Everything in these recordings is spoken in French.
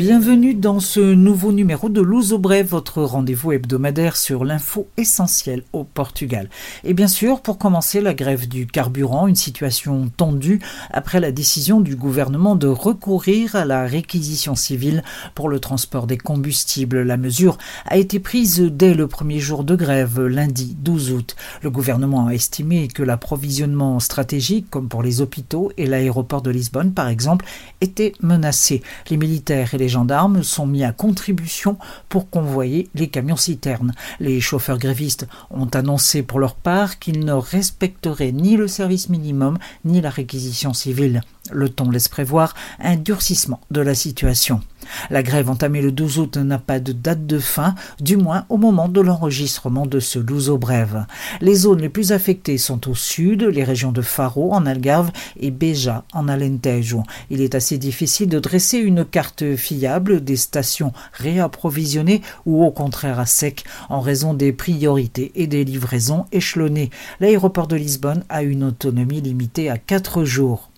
Bienvenue dans ce nouveau numéro de Luso Brève, votre rendez-vous hebdomadaire sur l'info essentielle au Portugal. Et bien sûr, pour commencer, la grève du carburant, une situation tendue après la décision du gouvernement de recourir à la réquisition civile pour le transport des combustibles. La mesure a été prise dès le premier jour de grève, lundi 12 août. Le gouvernement a estimé que l'approvisionnement stratégique, comme pour les hôpitaux et l'aéroport de Lisbonne par exemple, était menacé. Les militaires et les gendarmes sont mis à contribution pour convoyer les camions-citernes. Les chauffeurs grévistes ont annoncé pour leur part qu'ils ne respecteraient ni le service minimum ni la réquisition civile. Le ton laisse prévoir un durcissement de la situation. La grève entamée le 12 août n'a pas de date de fin, du moins au moment de l'enregistrement de ce Luso brève. Les zones les plus affectées sont au sud, les régions de Faro en Algarve et Beja en Alentejo. Il est assez difficile de dresser une carte fiable des stations réapprovisionnées ou au contraire à sec en raison des priorités et des livraisons échelonnées. L'aéroport de Lisbonne a une autonomie limitée à 4 jours.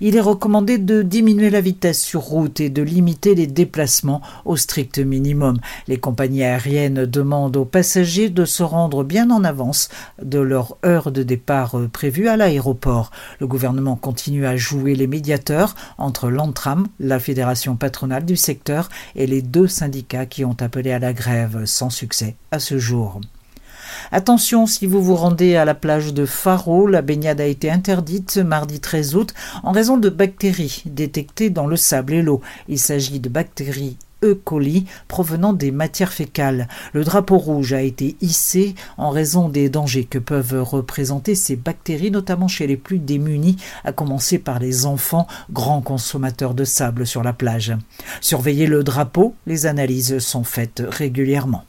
Il est recommandé de diminuer la vitesse sur route et de limiter les déplacements au strict minimum. Les compagnies aériennes demandent aux passagers de se rendre bien en avance de leur heure de départ prévue à l'aéroport. Le gouvernement continue à jouer les médiateurs entre l'Antram, la fédération patronale du secteur, et les deux syndicats qui ont appelé à la grève sans succès à ce jour. Attention, si vous vous rendez à la plage de Faro, la baignade a été interdite ce mardi 13 août en raison de bactéries détectées dans le sable et l'eau. Il s'agit de bactéries E. coli provenant des matières fécales. Le drapeau rouge a été hissé en raison des dangers que peuvent représenter ces bactéries, notamment chez les plus démunis, à commencer par les enfants, grands consommateurs de sable sur la plage. Surveillez le drapeau, les analyses sont faites régulièrement.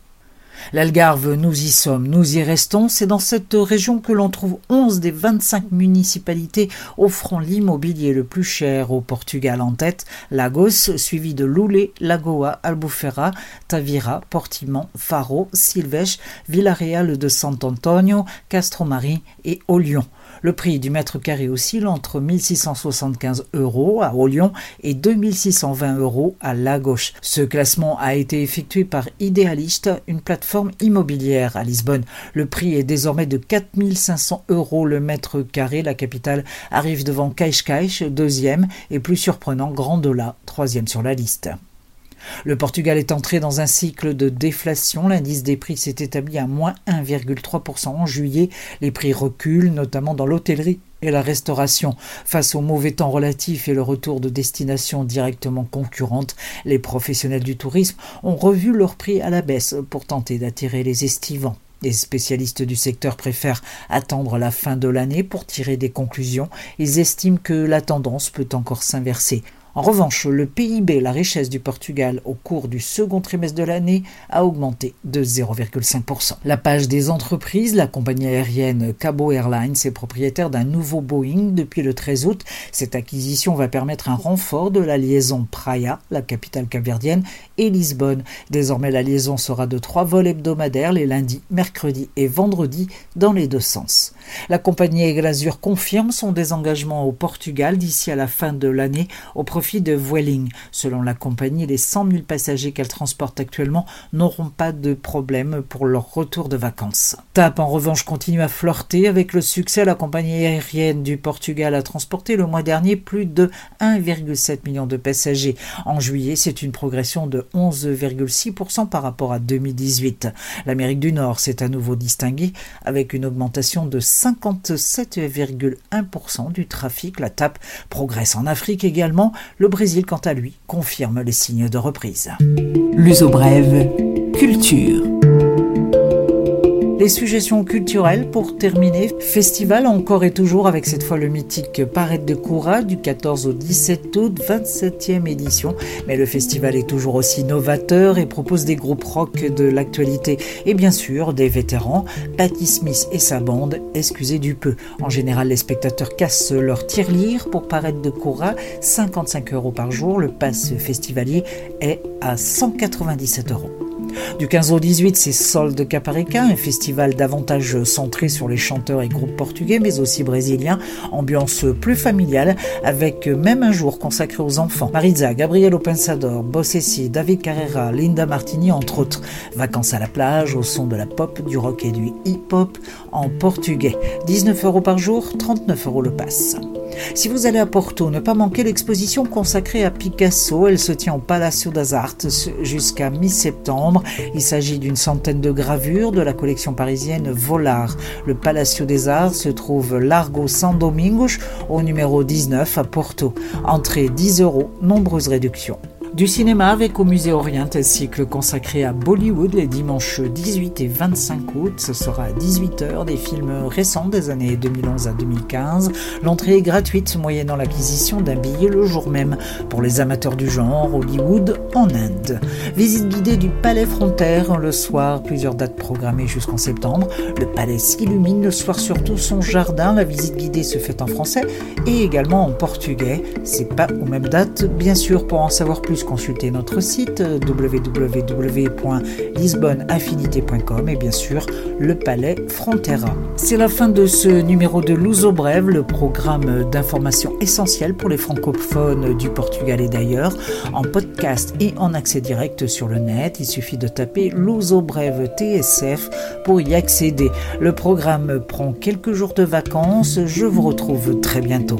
L'Algarve, nous y sommes, nous y restons. C'est dans cette région que l'on trouve 11 des 25 municipalités offrant l'immobilier le plus cher au Portugal en tête. Lagos, suivi de Loulé, Lagoa, Albufeira, Tavira, Portimão, Faro, Silves, Villarreal de Sant Antonio, Castromari et Olion. Le prix du mètre carré oscille entre 1675 euros à Olion et 2620 euros à Lagos. Ce classement a été effectué par Idealist, une plateforme immobilière à Lisbonne. Le prix est désormais de 4500 euros le mètre carré. La capitale arrive devant Cascais, deuxième, et plus surprenant, Grandola, troisième sur la liste. Le Portugal est entré dans un cycle de déflation. L'indice des prix s'est établi à moins 1,3% en juillet. Les prix reculent, notamment dans l'hôtellerie et la restauration. Face au mauvais temps relatif et le retour de destinations directement concurrentes, les professionnels du tourisme ont revu leurs prix à la baisse pour tenter d'attirer les estivants. Les spécialistes du secteur préfèrent attendre la fin de l'année pour tirer des conclusions. Ils estiment que la tendance peut encore s'inverser. En revanche, le PIB, la richesse du Portugal au cours du second trimestre de l'année, a augmenté de 0,5%. La page des entreprises, la compagnie aérienne Cabo Airlines est propriétaire d'un nouveau Boeing depuis le 13 août. Cette acquisition va permettre un renfort de la liaison Praia, la capitale capverdienne, et Lisbonne. Désormais, la liaison sera de trois vols hebdomadaires les lundis, mercredis et vendredis dans les deux sens. La compagnie Aiglazur confirme son désengagement au Portugal d'ici à la fin de l'année au profit de Vueling. Selon la compagnie, les 100 000 passagers qu'elle transporte actuellement n'auront pas de problème pour leur retour de vacances. TAP, en revanche, continue à flirter avec le succès. La compagnie aérienne du Portugal a transporté le mois dernier plus de 1,7 million de passagers. En juillet, c'est une progression de 11,6% par rapport à 2018. L'Amérique du Nord s'est à nouveau distinguée avec une augmentation de 57,1% du trafic. La TAP progresse en Afrique également. Le Brésil, quant à lui, confirme les signes de reprise. L'uso brève, culture. Les suggestions culturelles pour terminer. Festival encore et toujours avec cette fois le mythique Parade de Coura du 14 au 17 août, 27e édition. Mais le festival est toujours aussi novateur et propose des groupes rock de l'actualité et bien sûr des vétérans. Patty Smith et sa bande, excusez du peu. En général, les spectateurs cassent leur tirelire pour Parade de Coura, 55 euros par jour. Le pass festivalier est à 197 euros. Du 15 au 18, c'est Sol de Caparica, un festival davantage centré sur les chanteurs et groupes portugais, mais aussi brésiliens. Ambiance plus familiale, avec même un jour consacré aux enfants. Maritza, Gabriel Pensador, Bossessi, David Carrera, Linda Martini, entre autres. Vacances à la plage, au son de la pop, du rock et du hip-hop en portugais. 19 euros par jour, 39 euros le pass. Si vous allez à Porto, ne pas manquer l'exposition consacrée à Picasso. Elle se tient au Palacio das Artes jusqu'à mi-septembre. Il s'agit d'une centaine de gravures de la collection parisienne Volar. Le Palacio des Arts se trouve Largo San Domingos au numéro 19 à Porto. Entrée 10 euros, nombreuses réductions. Du cinéma avec au musée Orient un cycle consacré à Bollywood les dimanches 18 et 25 août. Ce sera à 18h des films récents des années 2011 à 2015. L'entrée est gratuite moyennant l'acquisition d'un billet le jour même pour les amateurs du genre Hollywood en Inde. Visite guidée du Palais Frontière le soir, plusieurs dates programmées jusqu'en septembre. Le palais s'illumine le soir surtout son jardin. La visite guidée se fait en français et également en portugais. C'est pas aux mêmes dates bien sûr pour en savoir plus consulter notre site www.lisbonneaffinité.com et bien sûr le Palais Frontera. C'est la fin de ce numéro de Luso Brève, le programme d'information essentielle pour les francophones du Portugal et d'ailleurs, en podcast et en accès direct sur le net. Il suffit de taper Luso Brève TSF pour y accéder. Le programme prend quelques jours de vacances. Je vous retrouve très bientôt.